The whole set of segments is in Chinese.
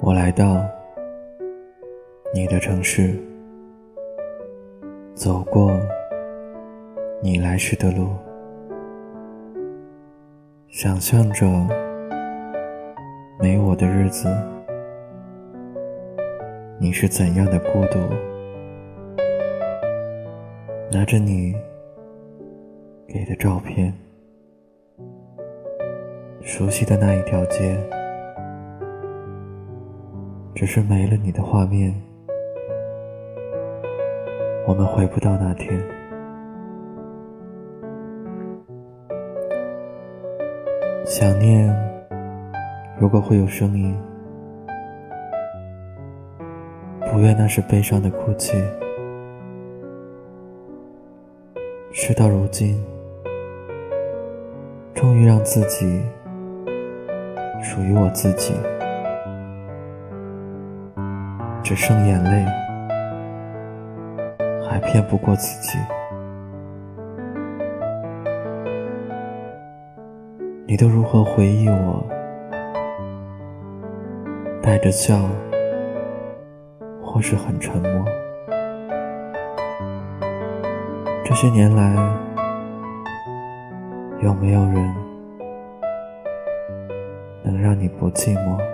我来到你的城市，走过你来时的路，想象着没我的日子，你是怎样的孤独。拿着你给的照片，熟悉的那一条街。只是没了你的画面，我们回不到那天。想念，如果会有声音，不愿那是悲伤的哭泣。事到如今，终于让自己属于我自己。只剩眼泪，还骗不过自己。你都如何回忆我？带着笑，或是很沉默。这些年来，有没有人能让你不寂寞？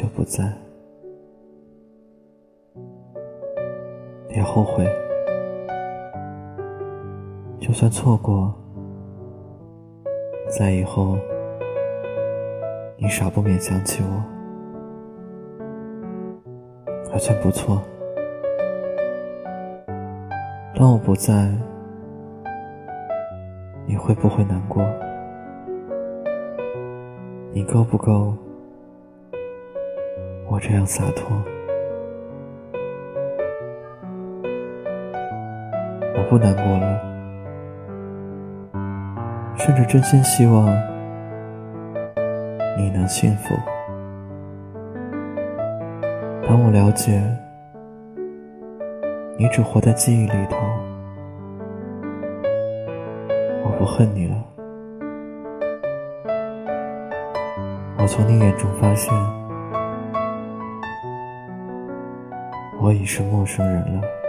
就不在，别后悔。就算错过，在以后，你少不免想起我，还算不错。当我不在，你会不会难过？你够不够？这样洒脱，我不难过了，甚至真心希望你能幸福。当我了解你只活在记忆里头，我不恨你了。我从你眼中发现。我已是陌生人了。